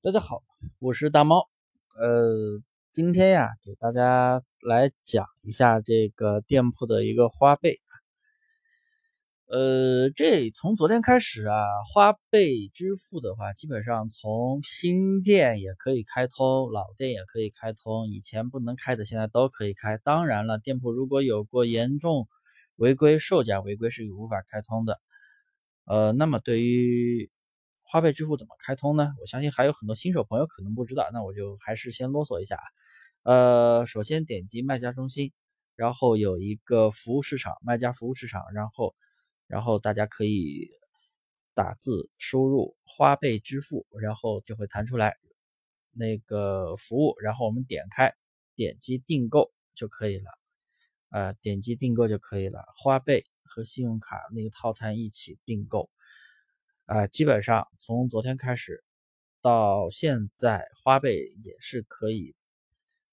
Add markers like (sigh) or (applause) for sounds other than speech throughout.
大家好，我是大猫。呃，今天呀，给大家来讲一下这个店铺的一个花呗。呃，这从昨天开始啊，花呗支付的话，基本上从新店也可以开通，老店也可以开通。以前不能开的，现在都可以开。当然了，店铺如果有过严重违规、售假违规，是无法开通的。呃，那么对于花呗支付怎么开通呢？我相信还有很多新手朋友可能不知道，那我就还是先啰嗦一下啊。呃，首先点击卖家中心，然后有一个服务市场，卖家服务市场，然后，然后大家可以打字输入花呗支付，然后就会弹出来那个服务，然后我们点开，点击订购就可以了。呃，点击订购就可以了，花呗和信用卡那个套餐一起订购。啊，基本上从昨天开始到现在，花呗也是可以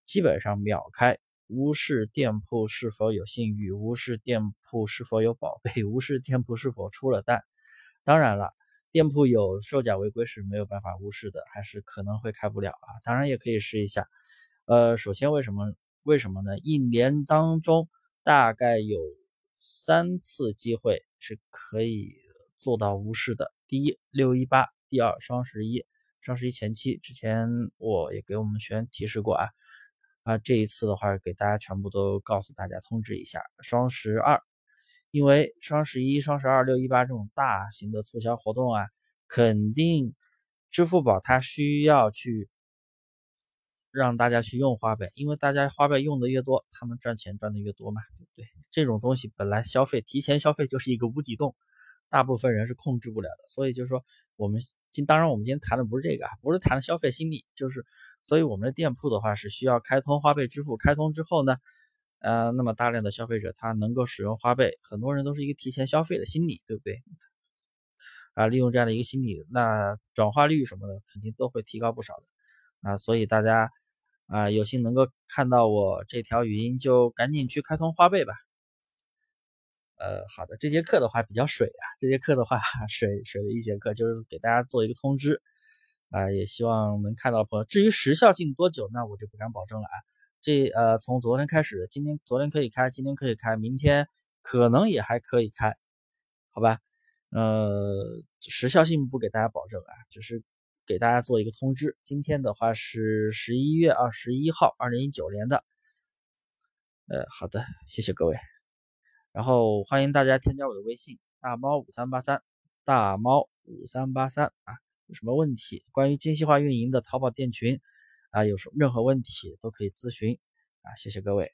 基本上秒开，无视店铺是否有信誉，无视店铺是否有宝贝，无视店铺是否出了单。当然了，店铺有售假违规是没有办法无视的，还是可能会开不了啊。当然也可以试一下。呃，首先为什么？为什么呢？一年当中大概有三次机会是可以做到无视的。第一六一八，第二双十一，双十一前期之前我也给我们学员提示过啊啊，这一次的话给大家全部都告诉大家通知一下，双十二，因为双十一、双十二、六一八这种大型的促销活动啊，肯定支付宝它需要去让大家去用花呗，因为大家花呗用的越多，他们赚钱赚的越多嘛，对不对？这种东西本来消费提前消费就是一个无底洞。大部分人是控制不了的，所以就是说，我们今当然我们今天谈的不是这个啊，不是谈的消费心理，就是，所以我们的店铺的话是需要开通花呗支付，开通之后呢，呃，那么大量的消费者他能够使用花呗，很多人都是一个提前消费的心理，对不对？啊，利用这样的一个心理，那转化率什么的肯定都会提高不少的，啊，所以大家啊有幸能够看到我这条语音，就赶紧去开通花呗吧。呃，好的，这节课的话比较水啊，这节课的话 (laughs) 水水的一节课，就是给大家做一个通知啊，也希望能看到朋友。至于时效性多久，那我就不敢保证了啊。这呃，从昨天开始，今天昨天可以开，今天可以开，明天可能也还可以开，好吧？呃，时效性不给大家保证啊，只是给大家做一个通知。今天的话是十一月二十一号，二零一九年的。呃，好的，谢谢各位。然后欢迎大家添加我的微信大猫五三八三大猫五三八三啊，有什么问题关于精细化运营的淘宝店群啊，有什么任何问题都可以咨询啊，谢谢各位。